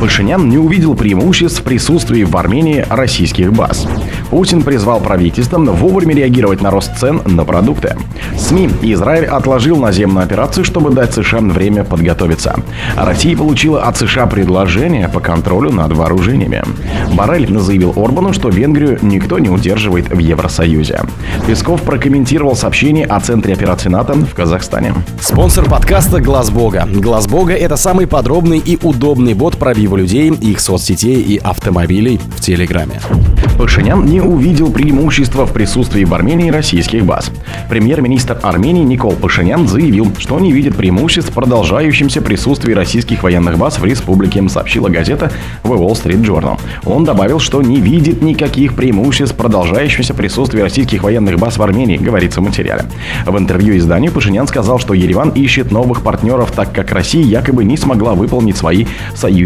Пашинян не увидел преимуществ в присутствии в Армении российских баз. Путин призвал правительство вовремя реагировать на рост цен на продукты. СМИ. Израиль отложил наземную операцию, чтобы дать США время подготовиться. Россия получила от США предложение по контролю над вооружениями. Барель заявил Орбану, что Венгрию никто не удерживает в Евросоюзе. Песков прокомментировал сообщение о центре операции НАТО в Казахстане. Спонсор подкаста «Глаз Бога». «Глаз Бога» — это самый подробный и удобный бот пробива людей, их соцсетей и автомобилей в Телеграме. Пашинян не увидел преимущества в присутствии в Армении российских баз. Премьер-министр Армении Никол Пашинян заявил, что не видит преимуществ в продолжающемся присутствии российских военных баз в республике, сообщила газета The Wall Street Journal. Он добавил, что не видит никаких преимуществ в продолжающемся присутствии российских военных баз в Армении, говорится в материале. В интервью изданию Пашинян сказал, что Ереван ищет новых партнеров, так как Россия якобы не смогла выполнить свои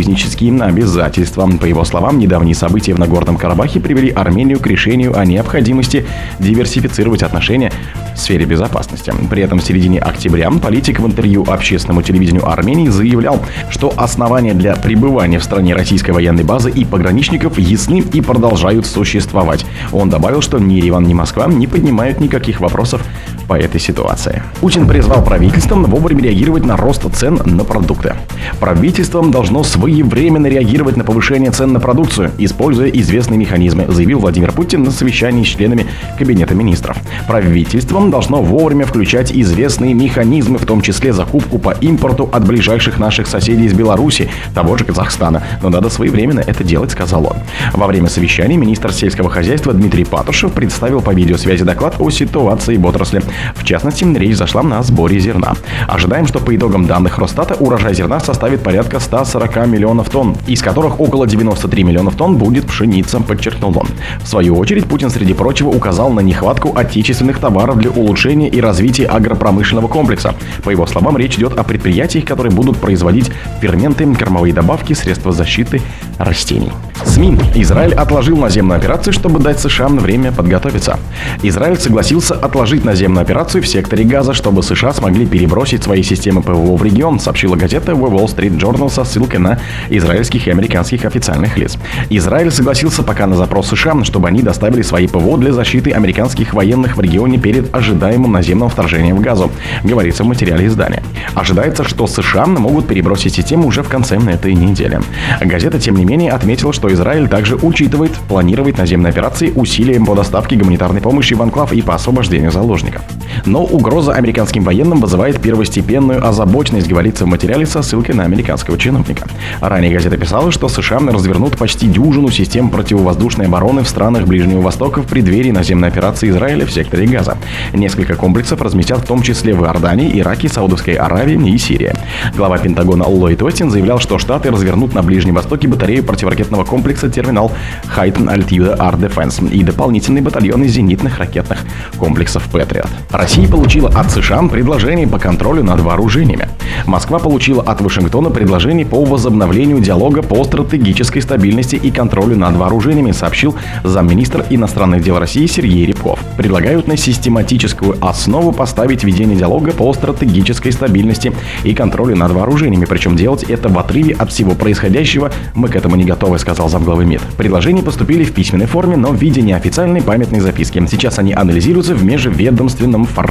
союзнические обязательства. По его словам, недавние события в Нагорном Карабахе привели Армению к решению о необходимости диверсифицировать отношения в сфере безопасности. При этом в середине октября политик в интервью общественному телевидению Армении заявлял, что основания для пребывания в стране российской военной базы и пограничников ясны и продолжают существовать. Он добавил, что ни Ереван, ни Москва не поднимают никаких вопросов по этой ситуации. Путин призвал правительством вовремя реагировать на рост цен на продукты. Правительством должно своевременно реагировать на повышение цен на продукцию, используя известные механизмы, заявил Владимир Путин на совещании с членами Кабинета министров. Правительством должно вовремя включать известные механизмы, в том числе закупку по импорту от ближайших наших соседей из Беларуси, того же Казахстана. Но надо своевременно это делать, сказал он. Во время совещания министр сельского хозяйства Дмитрий Патушев представил по видеосвязи доклад о ситуации в отрасли. В частности, речь зашла на сборе зерна. Ожидаем, что по итогам данных Росстата урожай зерна составит порядка 140 миллионов тонн, из которых около 93 миллионов тонн будет пшеница, подчеркнул он. В свою очередь, Путин, среди прочего, указал на нехватку отечественных товаров для улучшения и развития агропромышленного комплекса. По его словам, речь идет о предприятиях, которые будут производить ферменты, кормовые добавки, средства защиты растений. СМИ. Израиль отложил наземную операцию, чтобы дать США время подготовиться. Израиль согласился отложить наземную операцию в секторе Газа, чтобы США смогли перебросить свои системы ПВО в регион, сообщила газета The Wall Street Journal со ссылкой на израильских и американских официальных лиц. Израиль согласился пока на запрос США, чтобы они доставили свои ПВО для защиты американских военных в регионе перед ожидаемым наземным вторжением в Газу, говорится в материале издания. Ожидается, что США могут перебросить систему уже в конце этой недели. Газета, тем не менее, отметила, что Израиль также учитывает планировать наземные операции усилием по доставке гуманитарной помощи в анклав и по освобождению заложников. Но угроза американским военным вызывает первостепенную озабоченность, говорится в материале со ссылкой на американского чиновника. Ранее газета писала, что США развернут почти дюжину систем противовоздушной обороны в странах Ближнего Востока в преддверии наземной операции Израиля в секторе Газа. Несколько комплексов разместят в том числе в Иордании, Ираке, Саудовской Аравии и Сирии. Глава Пентагона Ллойд Остин заявлял, что Штаты развернут на Ближнем Востоке батарею противоракетного комплекса терминал Хайтон Altitude Air Defense и дополнительные батальоны зенитных ракетных комплексов Патриот. Россия получила от США предложение по контролю над вооружениями. Москва получила от Вашингтона предложение по возобновлению диалога по стратегической стабильности и контролю над вооружениями, сообщил замминистра иностранных дел России Сергей Рябков. Предлагают на систематическую основу поставить ведение диалога по стратегической стабильности и контролю над вооружениями, причем делать это в отрыве от всего происходящего. Мы к этому не готовы, сказал замглавы МИД. Предложения поступили в письменной форме, но в виде неофициальной памятной записки. Сейчас они анализируются в межведомственном формате.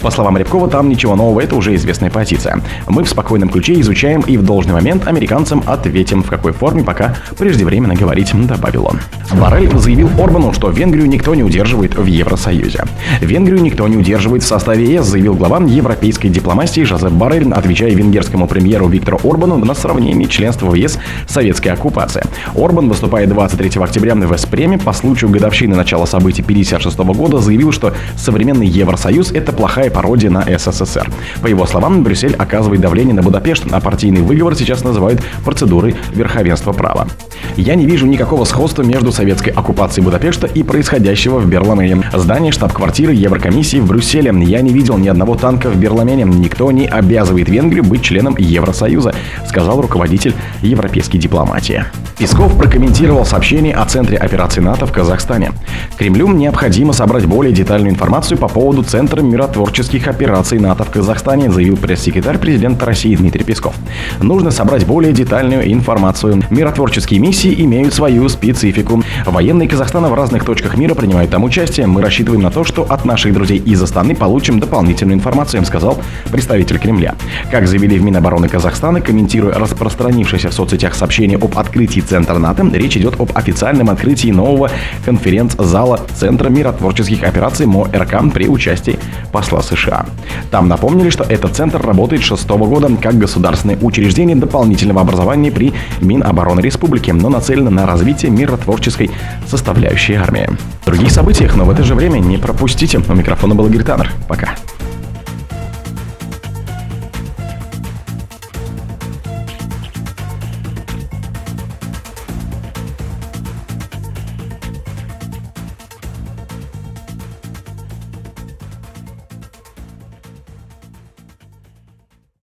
По словам Рябкова, там ничего нового, это уже известная позиция. Мы в спокойном ключе изучаем и в должный момент американцам ответим, в какой форме пока преждевременно говорить, добавил он. Барель заявил Орбану, что Венгрию никто не удерживает в Евросоюзе. Венгрию никто не удерживает в составе ЕС, заявил глава европейской дипломатии Жозеп Барель, отвечая венгерскому премьеру Виктору Орбану на сравнение членства в ЕС советской оккупацией. Орбан, выступая 23 октября в Эспреме по случаю годовщины начала событий 1956 года, заявил, что современный Евросоюз – это плохая пародия на СССР. По его словам, Брюссель оказывает давление на Будапешт, а партийный выговор сейчас называют процедурой верховенства права. Я не вижу никакого сходства между советской оккупацией Будапешта и происходящего в Берламене. Здание штаб-квартиры Еврокомиссии в Брюсселе. Я не видел ни одного танка в Берламене. Никто не обязывает Венгрию быть членом Евросоюза, сказал руководитель европейской дипломатии. Песков прокомментировал сообщение о центре операции НАТО в Казахстане. Кремлю необходимо собрать более детальную информацию по поводу Центра миротворческих операций НАТО в Казахстане, заявил пресс-секретарь президента России Дмитрий Песков. Нужно собрать более детальную информацию. Миротворческие миссии имеют свою специфику. Военные Казахстана в разных точках мира принимают там участие. Мы рассчитываем на то, что от наших друзей из Астаны получим дополнительную информацию, сказал представитель Кремля. Как заявили в Минобороны Казахстана, комментируя распространившееся в соцсетях сообщение об открытии Центра НАТО, речь идет об официальном открытии нового конференц-зала Центра миротворческих операций МОРК при участии посла США. Там напомнили, что этот центр работает с 6 года как государственное учреждение дополнительного образования при Минобороны Республики, но нацелено на развитие миротворческой составляющей армии. В других событиях, но в это же время не пропустите. У микрофона был Игорь Таннер. Пока.